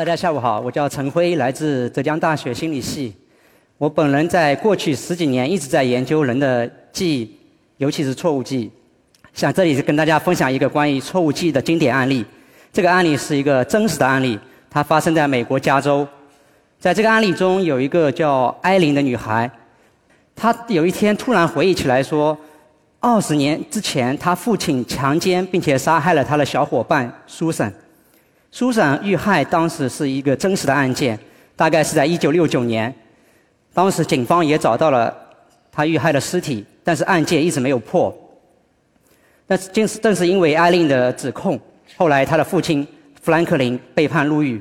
大家下午好，我叫陈辉，来自浙江大学心理系。我本人在过去十几年一直在研究人的记忆，尤其是错误记忆。想这里是跟大家分享一个关于错误记忆的经典案例。这个案例是一个真实的案例，它发生在美国加州。在这个案例中，有一个叫艾琳的女孩，她有一天突然回忆起来说，二十年之前，她父亲强奸并且杀害了她的小伙伴苏珊。苏珊遇害当时是一个真实的案件，大概是在一九六九年。当时警方也找到了她遇害的尸体，但是案件一直没有破。但是正是正是因为艾琳的指控。后来，他的父亲富兰克林被判入狱。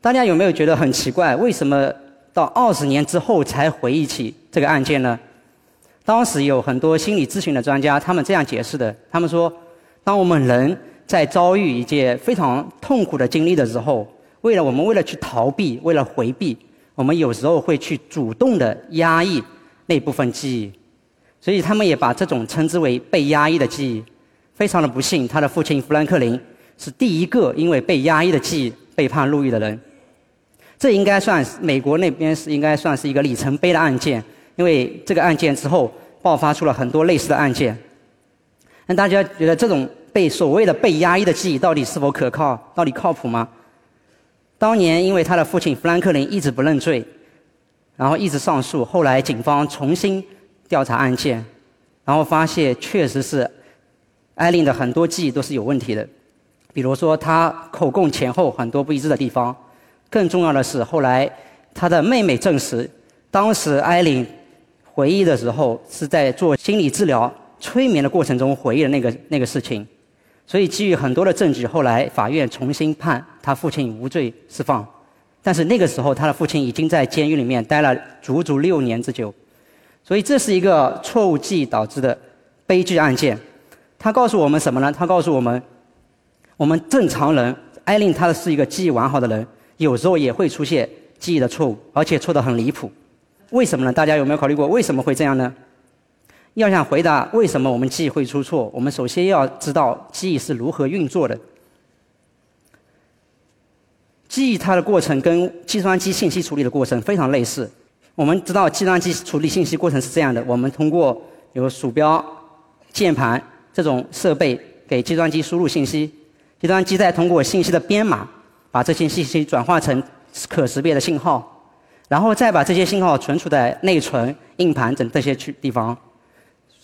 大家有没有觉得很奇怪？为什么到二十年之后才回忆起这个案件呢？当时有很多心理咨询的专家，他们这样解释的：他们说，当我们人在遭遇一件非常痛苦的经历的时候，为了我们为了去逃避，为了回避，我们有时候会去主动的压抑那部分记忆。所以，他们也把这种称之为被压抑的记忆。非常的不幸，他的父亲富兰克林是第一个因为被压抑的记忆被判入狱的人。这应该算美国那边是应该算是一个里程碑的案件，因为这个案件之后爆发出了很多类似的案件。那大家觉得这种被所谓的被压抑的记忆到底是否可靠？到底靠谱吗？当年因为他的父亲富兰克林一直不认罪，然后一直上诉，后来警方重新调查案件，然后发现确实是。艾琳的很多记忆都是有问题的，比如说她口供前后很多不一致的地方。更重要的是，后来她的妹妹证实，当时艾琳回忆的时候是在做心理治疗、催眠的过程中回忆的那个那个事情。所以基于很多的证据，后来法院重新判他父亲无罪释放。但是那个时候，他的父亲已经在监狱里面待了足足六年之久。所以这是一个错误记忆导致的悲剧案件。他告诉我们什么呢？他告诉我们，我们正常人，艾琳她是一个记忆完好的人，有时候也会出现记忆的错误，而且错得很离谱。为什么呢？大家有没有考虑过为什么会这样呢？要想回答为什么我们记忆会出错，我们首先要知道记忆是如何运作的。记忆它的过程跟计算机信息处理的过程非常类似。我们知道计算机处理信息过程是这样的：我们通过有鼠标、键盘。这种设备给计算机输入信息，计算机再通过信息的编码，把这些信息转化成可识别的信号，然后再把这些信号存储在内存、硬盘等这些区地方。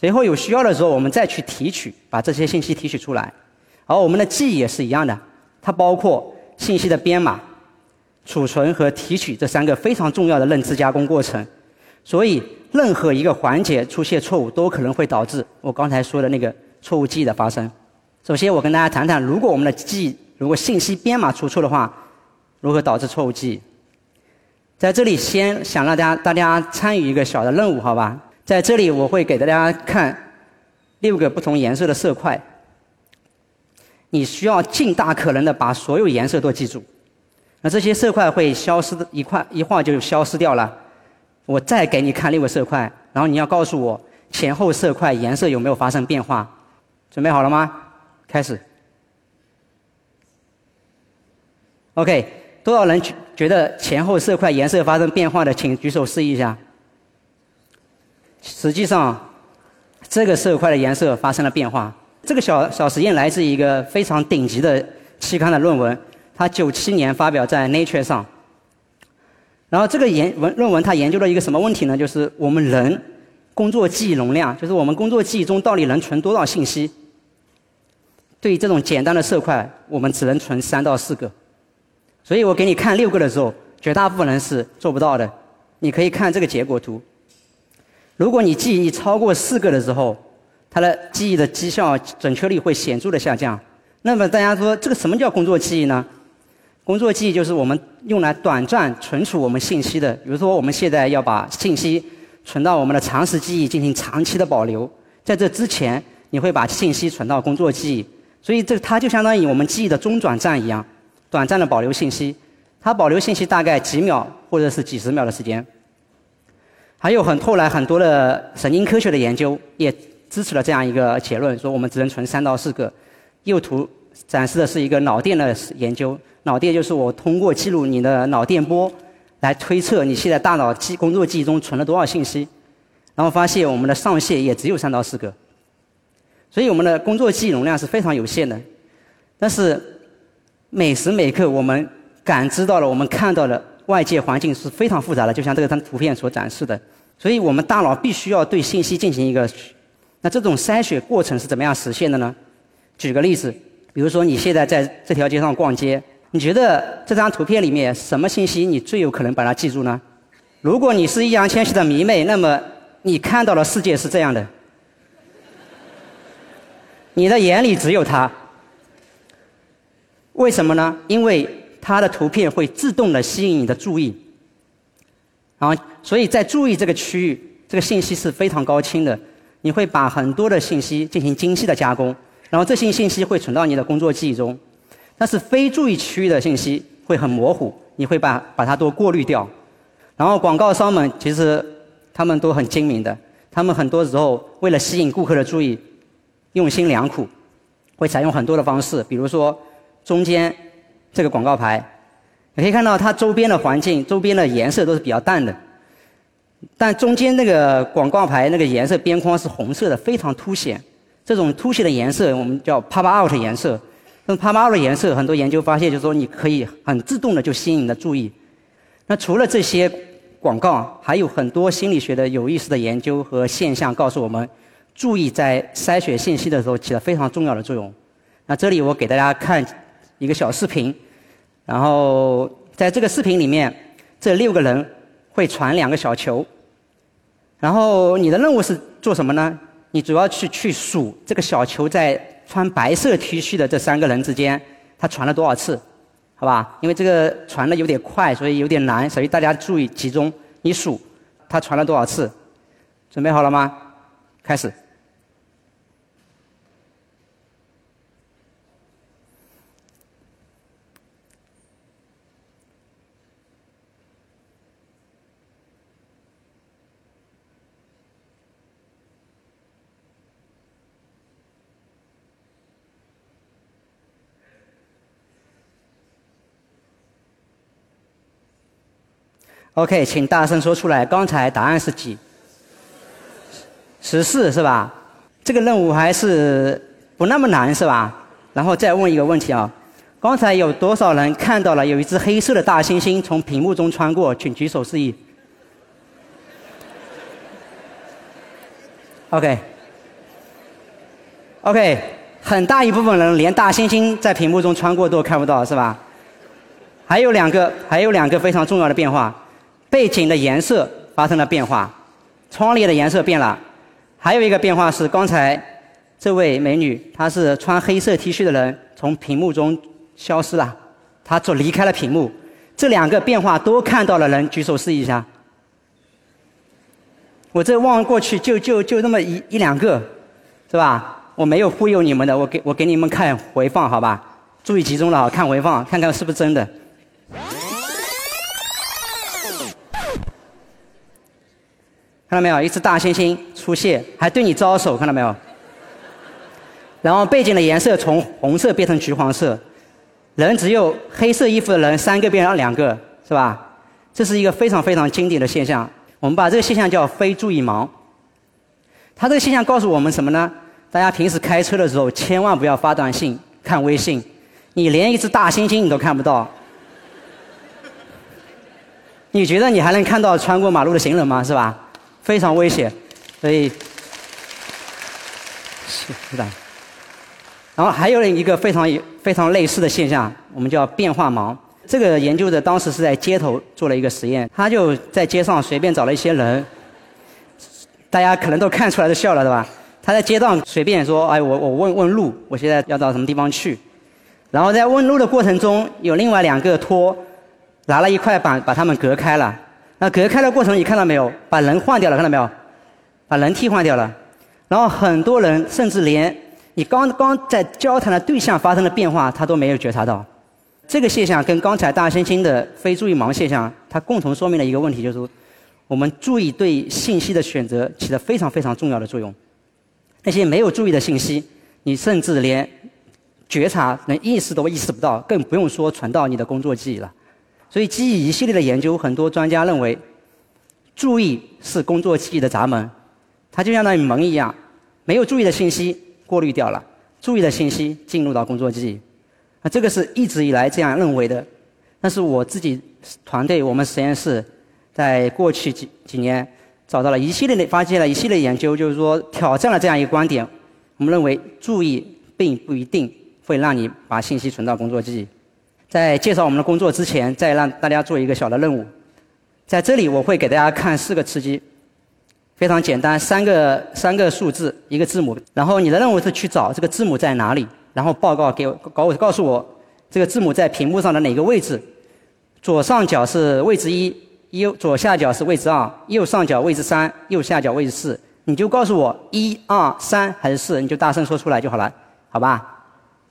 随后有需要的时候，我们再去提取，把这些信息提取出来。而我们的记忆也是一样的，它包括信息的编码、储存和提取这三个非常重要的认知加工过程。所以，任何一个环节出现错误，都可能会导致我刚才说的那个。错误记忆的发生。首先，我跟大家谈谈，如果我们的记忆如果信息编码出错的话，如何导致错误记忆？在这里，先想让大家大家参与一个小的任务，好吧？在这里，我会给大家看六个不同颜色的色块。你需要尽大可能的把所有颜色都记住。那这些色块会消失的一块一晃就消失掉了。我再给你看六个色块，然后你要告诉我前后色块颜色有没有发生变化。准备好了吗？开始。OK，多少人觉觉得前后色块颜色发生变化的，请举手示意一下。实际上，这个色块的颜色发生了变化。这个小小实验来自一个非常顶级的期刊的论文，它九七年发表在 Nature 上。然后这个研文论文它研究了一个什么问题呢？就是我们人工作记忆容量，就是我们工作记忆中到底能存多少信息？对于这种简单的色块，我们只能存三到四个，所以我给你看六个的时候，绝大部分人是做不到的。你可以看这个结果图。如果你记忆超过四个的时候，它的记忆的绩效准确率会显著的下降。那么大家说，这个什么叫工作记忆呢？工作记忆就是我们用来短暂存储我们信息的。比如说，我们现在要把信息存到我们的长时记忆进行长期的保留，在这之前，你会把信息存到工作记忆。所以，这它就相当于我们记忆的中转站一样，短暂的保留信息。它保留信息大概几秒或者是几十秒的时间。还有很后来很多的神经科学的研究也支持了这样一个结论，说我们只能存三到四个。右图展示的是一个脑电的研究。脑电就是我通过记录你的脑电波，来推测你现在大脑记工作记忆中存了多少信息。然后发现我们的上限也只有三到四个，所以我们的工作记忆容量是非常有限的。但是每时每刻我们感知到了、我们看到的外界环境是非常复杂的，就像这张图片所展示的。所以我们大脑必须要对信息进行一个，那这种筛选过程是怎么样实现的呢？举个例子，比如说你现在在这条街上逛街，你觉得这张图片里面什么信息你最有可能把它记住呢？如果你是易烊千玺的迷妹，那么你看到的世界是这样的，你的眼里只有他。为什么呢？因为他的图片会自动的吸引你的注意，然后所以在注意这个区域，这个信息是非常高清的。你会把很多的信息进行精细的加工，然后这些信息会存到你的工作记忆中。但是非注意区域的信息会很模糊，你会把把它都过滤掉。然后广告商们其实。他们都很精明的，他们很多时候为了吸引顾客的注意，用心良苦，会采用很多的方式。比如说，中间这个广告牌，你可以看到它周边的环境、周边的颜色都是比较淡的，但中间那个广告牌那个颜色边框是红色的，非常凸显。这种凸显的颜色我们叫 pop out 颜色。那 pop out 颜色，很多研究发现就是说，你可以很自动的就吸引你的注意。那除了这些。广告还有很多心理学的有意思的研究和现象告诉我们，注意在筛选信息的时候起了非常重要的作用。那这里我给大家看一个小视频，然后在这个视频里面，这六个人会传两个小球，然后你的任务是做什么呢？你主要去去数这个小球在穿白色 T 恤的这三个人之间，他传了多少次。好吧，因为这个传的有点快，所以有点难，所以大家注意集中，你数，他传了多少次？准备好了吗？开始。OK，请大声说出来。刚才答案是几？十四是吧？这个任务还是不那么难是吧？然后再问一个问题啊，刚才有多少人看到了有一只黑色的大猩猩从屏幕中穿过？请举手示意。OK。OK，很大一部分人连大猩猩在屏幕中穿过都看不到是吧？还有两个，还有两个非常重要的变化。背景的颜色发生了变化，窗帘的颜色变了，还有一个变化是刚才这位美女，她是穿黑色 T 恤的人，从屏幕中消失了，她走离开了屏幕。这两个变化都看到了人，举手示意一下。我这望过去就就就那么一一两个，是吧？我没有忽悠你们的，我给我给你们看回放，好吧？注意集中了，看回放，看看是不是真的。看到没有？一只大猩猩出现，还对你招手，看到没有？然后背景的颜色从红色变成橘黄色，人只有黑色衣服的人三个变成两个，是吧？这是一个非常非常经典的现象。我们把这个现象叫非注意盲。它这个现象告诉我们什么呢？大家平时开车的时候千万不要发短信、看微信，你连一只大猩猩你都看不到，你觉得你还能看到穿过马路的行人吗？是吧？非常危险，所以是的。然后还有一个非常非常类似的现象，我们叫变化盲。这个研究者当时是在街头做了一个实验，他就在街上随便找了一些人，大家可能都看出来都笑了，对吧？他在街上随便说：“哎，我我问问路，我现在要到什么地方去？”然后在问路的过程中，有另外两个托拿了一块板把他们隔开了。那隔开的过程，你看到没有？把人换掉了，看到没有？把人替换掉了。然后很多人甚至连你刚刚在交谈的对象发生的变化，他都没有觉察到。这个现象跟刚才大猩猩的非注意盲现象，它共同说明了一个问题，就是我们注意对信息的选择起了非常非常重要的作用。那些没有注意的信息，你甚至连觉察、连意识都意识不到，更不用说传到你的工作记忆了。所以，基于一系列的研究，很多专家认为，注意是工作记忆的闸门，它就相当于门一样，没有注意的信息过滤掉了，注意的信息进入到工作记忆。那这个是一直以来这样认为的，但是我自己团队我们实验室在过去几几年找到了一系列的发现了一系列研究，就是说挑战了这样一个观点。我们认为注意并不一定会让你把信息存到工作记忆。在介绍我们的工作之前，再让大家做一个小的任务，在这里我会给大家看四个吃鸡，非常简单，三个三个数字一个字母，然后你的任务是去找这个字母在哪里。然后报告给我，告告诉我这个字母在屏幕上的哪个位置？左上角是位置一，右左下角是位置二，右上角位置三，右下角位置四。你就告诉我一二三还是四，你就大声说出来就好了，好吧？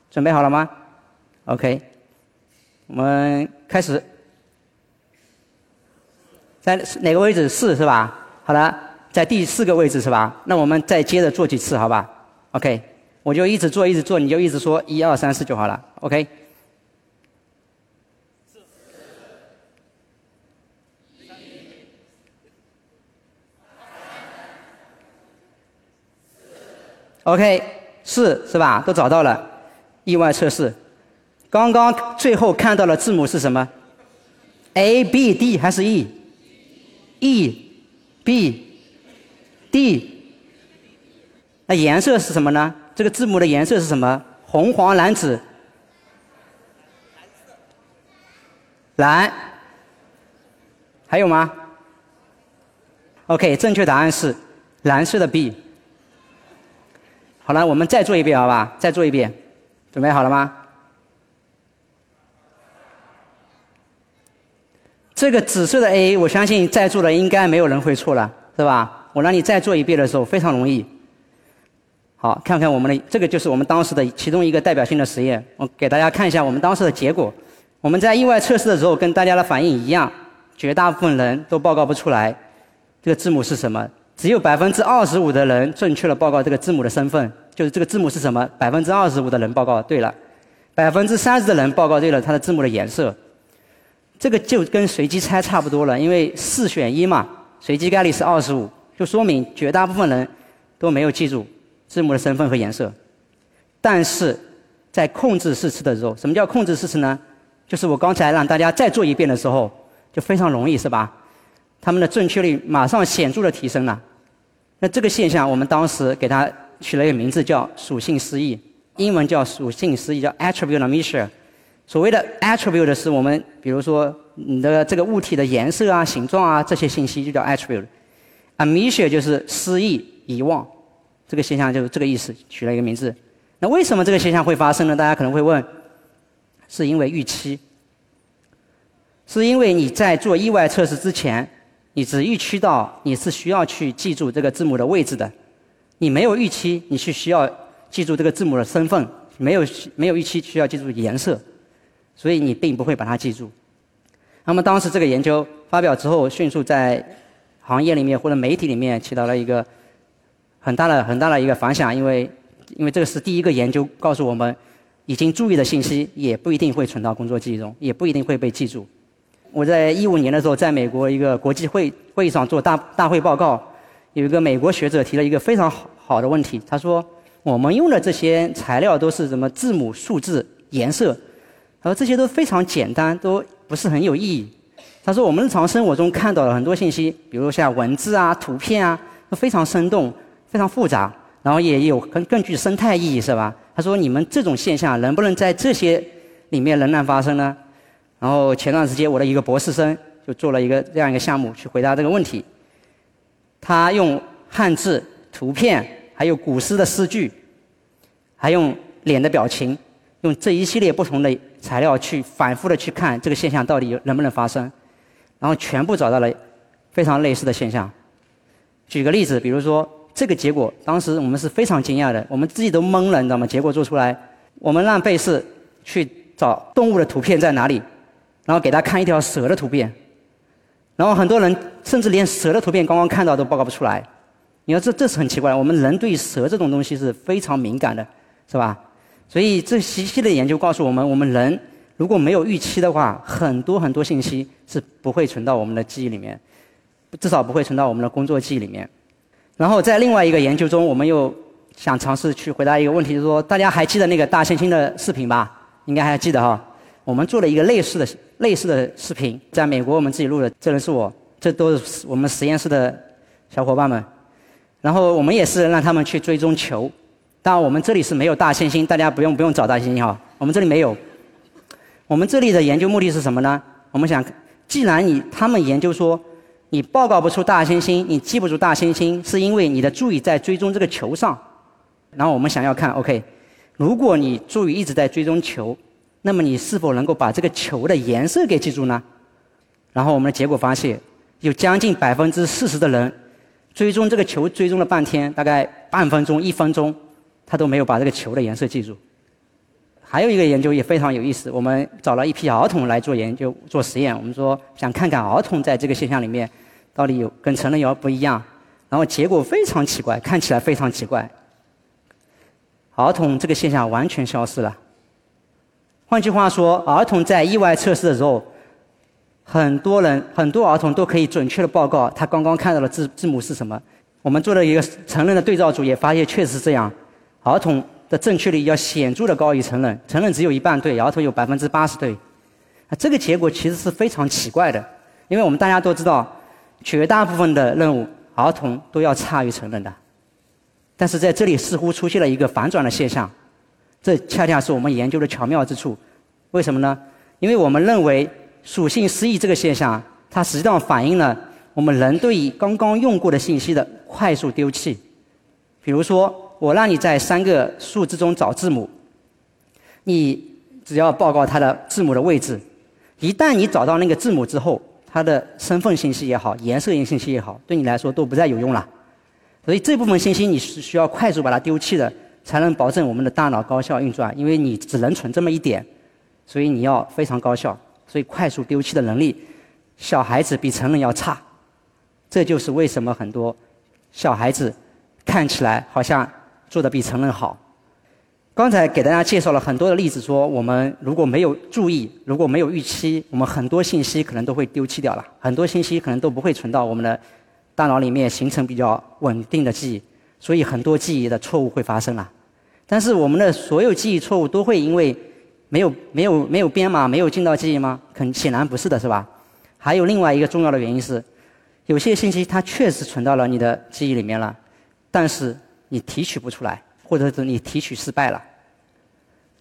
准备好了吗？OK，我们开始。在哪个位置？四是吧？好了，在第四个位置是吧？那我们再接着做几次，好吧？OK。我就一直做，一直做，你就一直说一二三四就好了，OK。OK，四是吧？都找到了，意外测试。刚刚最后看到的字母是什么？A、B、D 还是 E？E、B、D。那颜色是什么呢？这个字母的颜色是什么？红、黄、蓝、紫。蓝。还有吗？OK，正确答案是蓝色的 B。好了，我们再做一遍，好吧？再做一遍，准备好了吗？这个紫色的 A，我相信在座的应该没有人会错了，是吧？我让你再做一遍的时候，非常容易。好，看看我们的这个就是我们当时的其中一个代表性的实验。我给大家看一下我们当时的结果。我们在意外测试的时候跟大家的反应一样，绝大部分人都报告不出来这个字母是什么。只有百分之二十五的人正确的报告这个字母的身份，就是这个字母是什么。百分之二十五的人报告对了，百分之三十的人报告对了它的字母的颜色。这个就跟随机猜差不多了，因为四选一嘛，随机概率是二十五，就说明绝大部分人都没有记住。字母的身份和颜色，但是在控制试吃的时候，什么叫控制试吃呢？就是我刚才让大家再做一遍的时候，就非常容易，是吧？他们的正确率马上显著的提升了。那这个现象，我们当时给它取了一个名字，叫属性失忆，英文叫属性失忆，叫 attribute amnesia。所谓的 attribute 是我们，比如说你的这个物体的颜色啊、形状啊这些信息就叫 attribute。amnesia 就是失忆、遗忘。这个现象就是这个意思，取了一个名字。那为什么这个现象会发生呢？大家可能会问，是因为预期，是因为你在做意外测试之前，你只预期到你是需要去记住这个字母的位置的，你没有预期你是需要记住这个字母的身份，没有没有预期需要记住颜色，所以你并不会把它记住。那么当时这个研究发表之后，迅速在行业里面或者媒体里面起到了一个。很大的很大的一个反响，因为因为这个是第一个研究告诉我们，已经注意的信息也不一定会存到工作记忆中，也不一定会被记住。我在一五年的时候，在美国一个国际会会议上做大大会报告，有一个美国学者提了一个非常好好的问题，他说：“我们用的这些材料都是什么字母、数字、颜色，他说这些都非常简单，都不是很有意义。”他说：“我们日常生活中看到了很多信息，比如像文字啊、图片啊，都非常生动。”非常复杂，然后也有更更具生态意义，是吧？他说：“你们这种现象能不能在这些里面仍然发生呢？”然后前段时间我的一个博士生就做了一个这样一个项目去回答这个问题。他用汉字、图片，还有古诗的诗句，还用脸的表情，用这一系列不同的材料去反复的去看这个现象到底能不能发生，然后全部找到了非常类似的现象。举个例子，比如说。这个结果，当时我们是非常惊讶的，我们自己都懵了，你知道吗？结果做出来，我们让贝氏去找动物的图片在哪里，然后给他看一条蛇的图片，然后很多人甚至连蛇的图片刚刚看到都报告不出来。你说这这是很奇怪，我们人对蛇这种东西是非常敏感的，是吧？所以这一系列研究告诉我们，我们人如果没有预期的话，很多很多信息是不会存到我们的记忆里面，至少不会存到我们的工作记忆里面。然后在另外一个研究中，我们又想尝试去回答一个问题，就是说大家还记得那个大猩猩的视频吧？应该还记得哈。我们做了一个类似的类似的视频，在美国我们自己录的，这人是我，这都是我们实验室的小伙伴们。然后我们也是让他们去追踪球，当然我们这里是没有大猩猩，大家不用不用找大猩猩哈，我们这里没有。我们这里的研究目的是什么呢？我们想，既然你他们研究说，你报告不出大猩猩，你记不住大猩猩，是因为你的注意在追踪这个球上。然后我们想要看，OK，如果你注意一直在追踪球。那么你是否能够把这个球的颜色给记住呢？然后我们的结果发现，有将近百分之四十的人追踪这个球追踪了半天，大概半分钟、一分钟，他都没有把这个球的颜色记住。还有一个研究也非常有意思，我们找了一批儿童来做研究、做实验，我们说想看看儿童在这个现象里面到底有跟成人有不一样。然后结果非常奇怪，看起来非常奇怪，儿童这个现象完全消失了。换句话说，儿童在意外测试的时候，很多人、很多儿童都可以准确的报告他刚刚看到的字字母是什么。我们做了一个成人的对照组，也发现确实是这样。儿童的正确率要显著的高于成人，成人只有一半对，儿童有百分之八十对。啊，这个结果其实是非常奇怪的，因为我们大家都知道，绝大部分的任务儿童都要差于成人的，但是在这里似乎出现了一个反转的现象。这恰恰是我们研究的巧妙之处，为什么呢？因为我们认为属性失忆这个现象，它实际上反映了我们人对于刚刚用过的信息的快速丢弃。比如说，我让你在三个数字中找字母，你只要报告它的字母的位置。一旦你找到那个字母之后，它的身份信息也好，颜色信息也好，对你来说都不再有用了。所以这部分信息你是需要快速把它丢弃的。才能保证我们的大脑高效运转，因为你只能存这么一点，所以你要非常高效，所以快速丢弃的能力，小孩子比成人要差。这就是为什么很多小孩子看起来好像做的比成人好。刚才给大家介绍了很多的例子，说我们如果没有注意，如果没有预期，我们很多信息可能都会丢弃掉了，很多信息可能都不会存到我们的大脑里面，形成比较稳定的记忆。所以很多记忆的错误会发生了，但是我们的所有记忆错误都会因为没有没有没有编码没有进到记忆吗？很显然不是的，是吧？还有另外一个重要的原因是，有些信息它确实存到了你的记忆里面了，但是你提取不出来，或者是你提取失败了。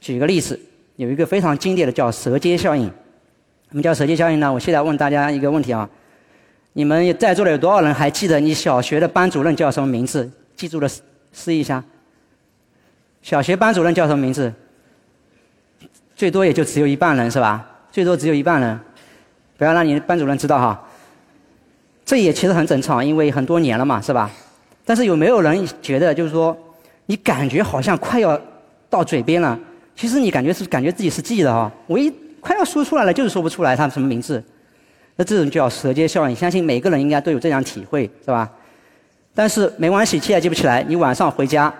举个例子，有一个非常经典的叫舌尖效应。什么叫舌尖效应呢？我现在问大家一个问题啊，你们在座的有多少人还记得你小学的班主任叫什么名字？记住了，试一下。小学班主任叫什么名字？最多也就只有一半人是吧？最多只有一半人，不要让你班主任知道哈。这也其实很正常，因为很多年了嘛，是吧？但是有没有人觉得，就是说，你感觉好像快要到嘴边了，其实你感觉是感觉自己是记的哈。我一快要说出来了，就是说不出来他什么名字。那这种叫舌尖效应，相信每个人应该都有这样体会，是吧？但是没关系，现在记不起来。你晚上回家，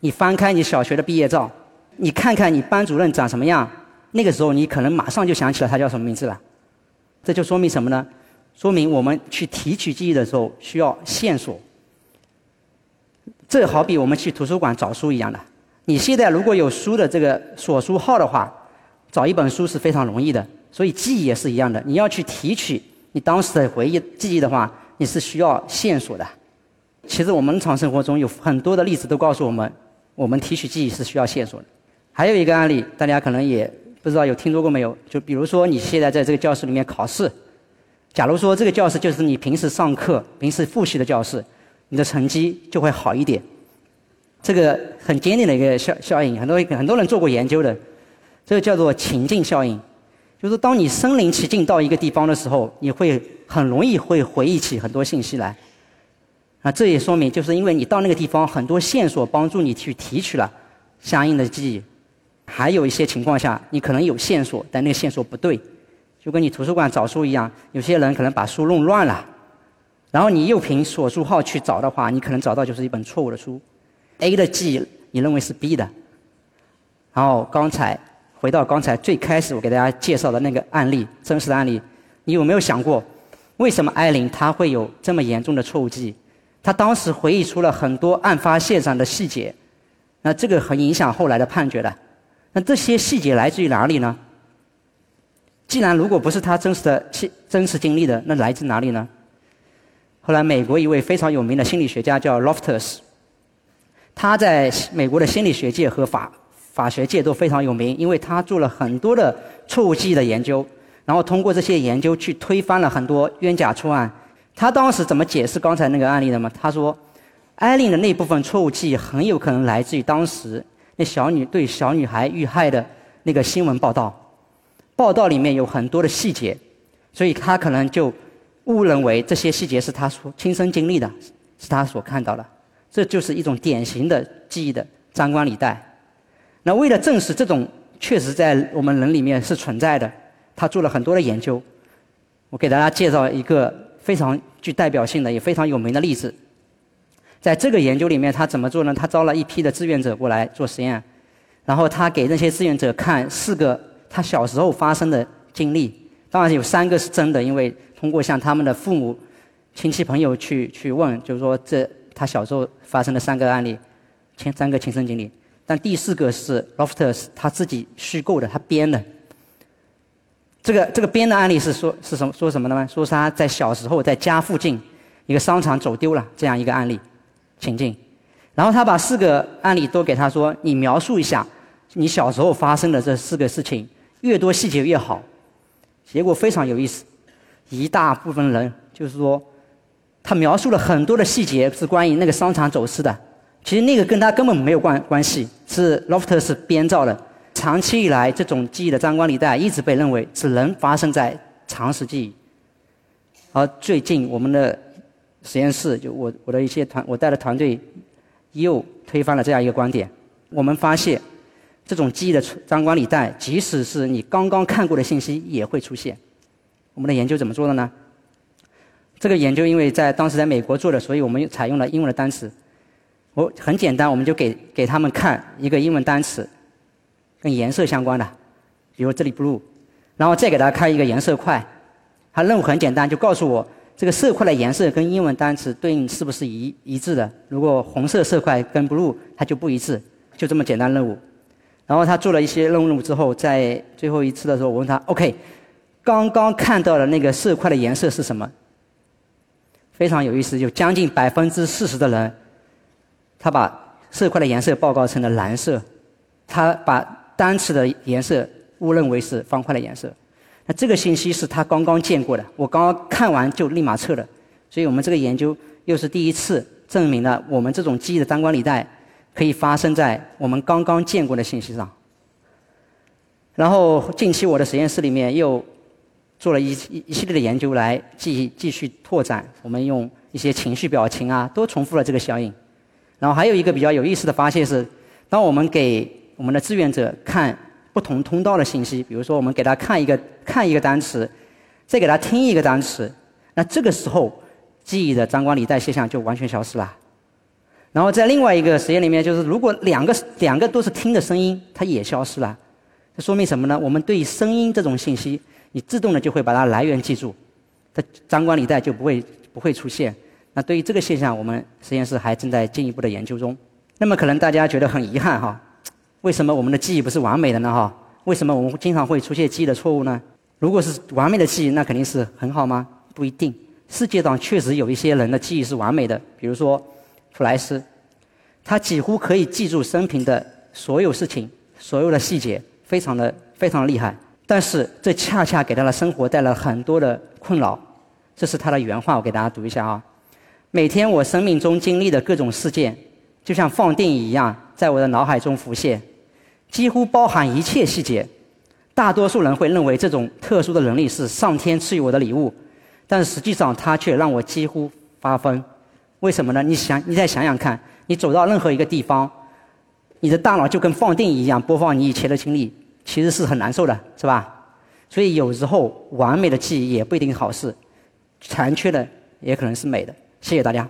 你翻开你小学的毕业照，你看看你班主任长什么样，那个时候你可能马上就想起了他叫什么名字了。这就说明什么呢？说明我们去提取记忆的时候需要线索。这好比我们去图书馆找书一样的。你现在如果有书的这个锁书号的话，找一本书是非常容易的。所以记忆也是一样的，你要去提取你当时的回忆记忆的话，你是需要线索的。其实我们日常生活中有很多的例子都告诉我们，我们提取记忆是需要线索的。还有一个案例，大家可能也不知道有听说过没有？就比如说你现在在这个教室里面考试，假如说这个教室就是你平时上课、平时复习的教室，你的成绩就会好一点。这个很坚定的一个效效应，很多很多人做过研究的，这个叫做情境效应，就是当你身临其境到一个地方的时候，你会很容易会回忆起很多信息来。啊，这也说明，就是因为你到那个地方，很多线索帮助你去提取了相应的记忆。还有一些情况下，你可能有线索，但那个线索不对，就跟你图书馆找书一样，有些人可能把书弄乱了，然后你又凭所书号去找的话，你可能找到就是一本错误的书。A 的记忆你认为是 B 的，然后刚才回到刚才最开始我给大家介绍的那个案例，真实的案例，你有没有想过，为什么艾琳她会有这么严重的错误记忆？她当时回忆出了很多案发现场的细节，那这个很影响后来的判决的。那这些细节来自于哪里呢？既然如果不是他真实的、真实经历的，那来自哪里呢？后来，美国一位非常有名的心理学家叫 Loftus，他在美国的心理学界和法法学界都非常有名，因为他做了很多的错误记忆的研究，然后通过这些研究去推翻了很多冤假错案。他当时怎么解释刚才那个案例的吗？他说，艾琳的那部分错误记忆很有可能来自于当时那小女对小女孩遇害的那个新闻报道。报道里面有很多的细节，所以他可能就误认为这些细节是他所亲身经历的，是他所看到的。这就是一种典型的记忆的张冠李戴。那为了证实这种确实在我们人里面是存在的，他做了很多的研究。我给大家介绍一个非常具代表性的也非常有名的例子。在这个研究里面，他怎么做呢？他招了一批的志愿者过来做实验，然后他给那些志愿者看四个。他小时候发生的经历，当然有三个是真的，因为通过向他们的父母、亲戚朋友去去问，就是说这他小时候发生的三个案例，前三个亲身经历。但第四个是 Lofters 他自己虚构的，他编的。这个这个编的案例是说是什么说什么的吗？说他在小时候在家附近一个商场走丢了这样一个案例情境，然后他把四个案例都给他说，你描述一下你小时候发生的这四个事情。越多细节越好，结果非常有意思。一大部分人就是说，他描述了很多的细节是关于那个商场走失的，其实那个跟他根本没有关关系，是 Loftus 编造的。长期以来，这种记忆的张冠李戴一直被认为只能发生在常识记忆。而最近我们的实验室，就我我的一些团，我带的团队又推翻了这样一个观点。我们发现。这种记忆的张冠李戴，即使是你刚刚看过的信息也会出现。我们的研究怎么做的呢？这个研究因为在当时在美国做的，所以我们采用了英文的单词。我很简单，我们就给给他们看一个英文单词，跟颜色相关的，比如这里 blue，然后再给他开一个颜色块。他任务很简单，就告诉我这个色块的颜色跟英文单词对应是不是一一致的。如果红色色块跟 blue 它就不一致，就这么简单任务。然后他做了一些任务之后，在最后一次的时候，我问他：“OK，刚刚看到的那个色块的颜色是什么？”非常有意思，有将近百分之四十的人，他把色块的颜色报告成了蓝色，他把单词的颜色误认为是方块的颜色。那这个信息是他刚刚见过的，我刚刚看完就立马测了。所以我们这个研究又是第一次证明了我们这种记忆的张冠李戴。可以发生在我们刚刚见过的信息上。然后近期我的实验室里面又做了一一一系列的研究来继继续拓展。我们用一些情绪表情啊，都重复了这个效应。然后还有一个比较有意思的发现是，当我们给我们的志愿者看不同通道的信息，比如说我们给他看一个看一个单词，再给他听一个单词，那这个时候记忆的张冠李戴现象就完全消失了。然后在另外一个实验里面，就是如果两个两个都是听的声音，它也消失了。这说明什么呢？我们对声音这种信息，你自动的就会把它来源记住，它张冠李戴就不会不会出现。那对于这个现象，我们实验室还正在进一步的研究中。那么可能大家觉得很遗憾哈，为什么我们的记忆不是完美的呢？哈，为什么我们经常会出现记忆的错误呢？如果是完美的记忆，那肯定是很好吗？不一定。世界上确实有一些人的记忆是完美的，比如说。普莱斯，他几乎可以记住生平的所有事情、所有的细节，非常的非常厉害。但是这恰恰给他的生活带来很多的困扰。这是他的原话，我给大家读一下啊。每天我生命中经历的各种事件，就像放电影一样，在我的脑海中浮现，几乎包含一切细节。大多数人会认为这种特殊的能力是上天赐予我的礼物，但实际上，它却让我几乎发疯。为什么呢？你想，你再想想看，你走到任何一个地方，你的大脑就跟放电影一样播放你以前的经历，其实是很难受的，是吧？所以有时候完美的记忆也不一定好事，残缺的也可能是美的。谢谢大家。